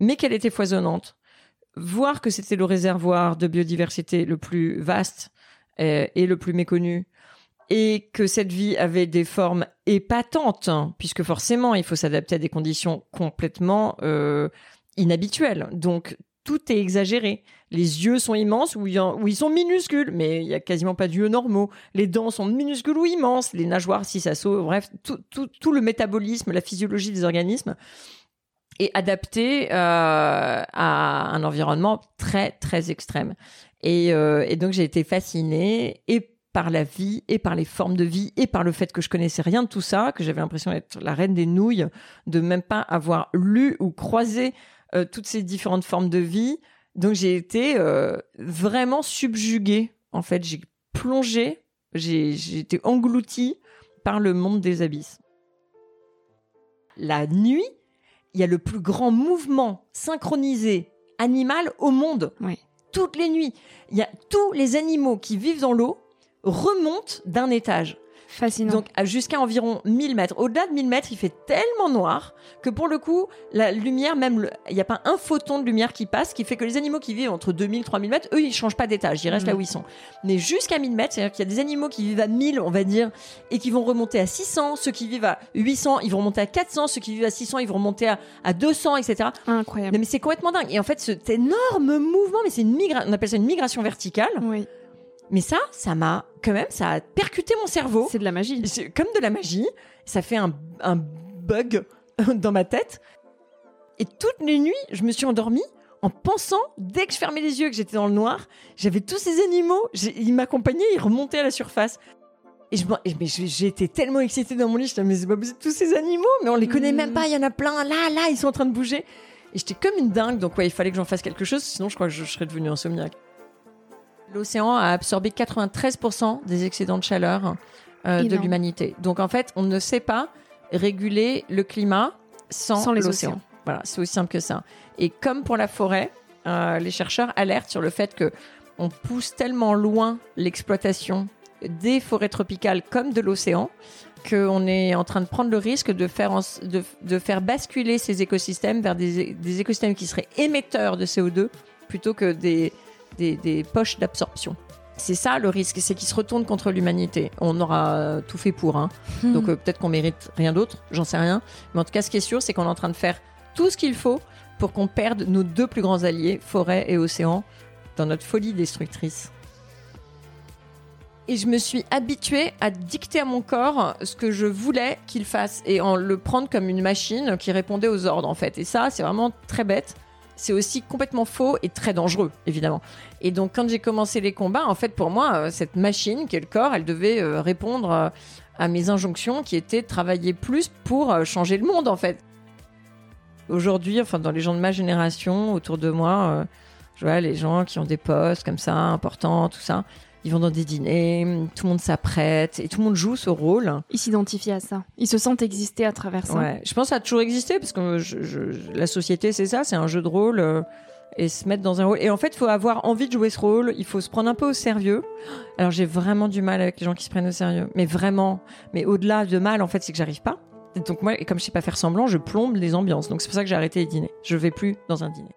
mais qu'elle était foisonnante, voir que c'était le réservoir de biodiversité le plus vaste euh, et le plus méconnu, et que cette vie avait des formes épatantes, hein, puisque forcément il faut s'adapter à des conditions complètement euh, inhabituelles. Donc tout est exagéré. Les yeux sont immenses ou, ils sont minuscules, mais il y a quasiment pas d'yeux normaux. Les dents sont minuscules ou immenses. Les nageoires, si ça saute, bref, tout, le métabolisme, la physiologie des organismes est adapté euh, à un environnement très très extrême. Et, euh, et donc j'ai été fascinée et par la vie et par les formes de vie et par le fait que je connaissais rien de tout ça, que j'avais l'impression d'être la reine des nouilles, de même pas avoir lu ou croisé euh, toutes ces différentes formes de vie. Donc j'ai été vraiment subjuguée. En fait, j'ai plongé, j'ai été engloutie par le monde des abysses. La nuit, il y a le plus grand mouvement synchronisé animal au monde. Oui. Toutes les nuits, il y a tous les animaux qui vivent dans l'eau remontent d'un étage. Fascinant. Donc jusqu'à environ 1000 mètres. Au-delà de 1000 mètres, il fait tellement noir que pour le coup, la lumière, même il n'y a pas un photon de lumière qui passe, qui fait que les animaux qui vivent entre 2000 3000 mètres, eux, ils changent pas d'étage, ils restent Mhm. là où ils sont. Mais jusqu'à 1000 mètres, c'est-à-dire qu'il y a des animaux qui vivent à 1000, on va dire, et qui vont remonter à 600, ceux qui vivent à 800, ils vont remonter à 400, ceux qui vivent à 600, ils vont remonter à, à 200, etc. Incroyable. Non, mais c'est complètement dingue. Et en fait, cet énorme mouvement, mais c'est une migration, on appelle ça une migration verticale. Oui, Mais ça, ça m'a, quand même, ça a percuté mon cerveau. c'est de la magie. Comme de la magie. Ça fait un, un bug dans ma tête. Et toutes les nuits, je me suis endormie en pensant, dès que je fermais les yeux, que j'étais dans le noir, j'avais tous ces animaux, ils m'accompagnaient, ils remontaient à la surface. Et je, j'ai- j'étais tellement excitée dans mon lit, je disais, mais c'est pas possible, tous ces animaux, mais on les connaît Mhm. même pas, il y en a plein, là, là, ils sont en train de bouger. Et j'étais comme une dingue, donc ouais, il fallait que j'en fasse quelque chose, sinon je crois que je serais devenue insomniaque. L'océan a absorbé 93% des excédents de chaleur euh, de l'humanité. Donc en fait, on ne sait pas réguler le climat sans, Sans les l'océan. océans. Voilà, c'est aussi simple que ça. Et comme pour la forêt, euh, les chercheurs alertent sur le fait que on pousse tellement loin l'exploitation des forêts tropicales comme de l'océan qu'on est en train de prendre le risque de faire, en- de, de faire basculer ces écosystèmes vers des, des écosystèmes qui seraient émetteurs de CO2 plutôt que des, des, des poches d'absorption. C'est ça le risque, c'est qu'ils se retournent contre l'humanité. On aura euh, tout fait pour, hein. donc euh, peut-être qu'on mérite rien d'autre, j'en sais rien. Mais en tout cas, ce qui est sûr, c'est qu'on est en train de faire tout ce qu'il faut pour qu'on perde nos deux plus grands alliés, forêt et océan, dans notre folie destructrice. Et je me suis habituée à dicter à mon corps ce que je voulais qu'il fasse et en le prendre comme une machine qui répondait aux ordres en fait. Et ça, c'est vraiment très bête. C'est aussi complètement faux et très dangereux, évidemment. Et donc, quand j'ai commencé les combats, en fait, pour moi, euh, cette machine qui est le corps, elle devait euh, répondre euh, à mes injonctions qui étaient de travailler plus pour changer le monde, en fait. Aujourd'hui, enfin, dans les gens de ma génération, autour de moi, je vois les gens qui ont des postes comme ça, importants, tout ça. Ils vont dans des dîners, tout le monde s'apprête et tout le monde joue ce rôle. Ils s'identifient à ça. Ils se sentent exister à travers ça. Ouais, je pense que ça a toujours existé parce que je- je- la société, c'est ça, c'est un jeu de rôle euh, et se mettre dans un rôle. Et en fait, il faut avoir envie de jouer ce rôle, il faut se prendre un peu au sérieux. Alors, j'ai vraiment du mal avec les gens qui se prennent au sérieux, mais vraiment. Mais au-delà de mal, en fait, c'est que j'arrive pas. Et donc moi, et comme je sais pas faire semblant, je plombe les ambiances. Donc c'est pour ça que j'ai arrêté les dîners. Je vais plus dans un dîner.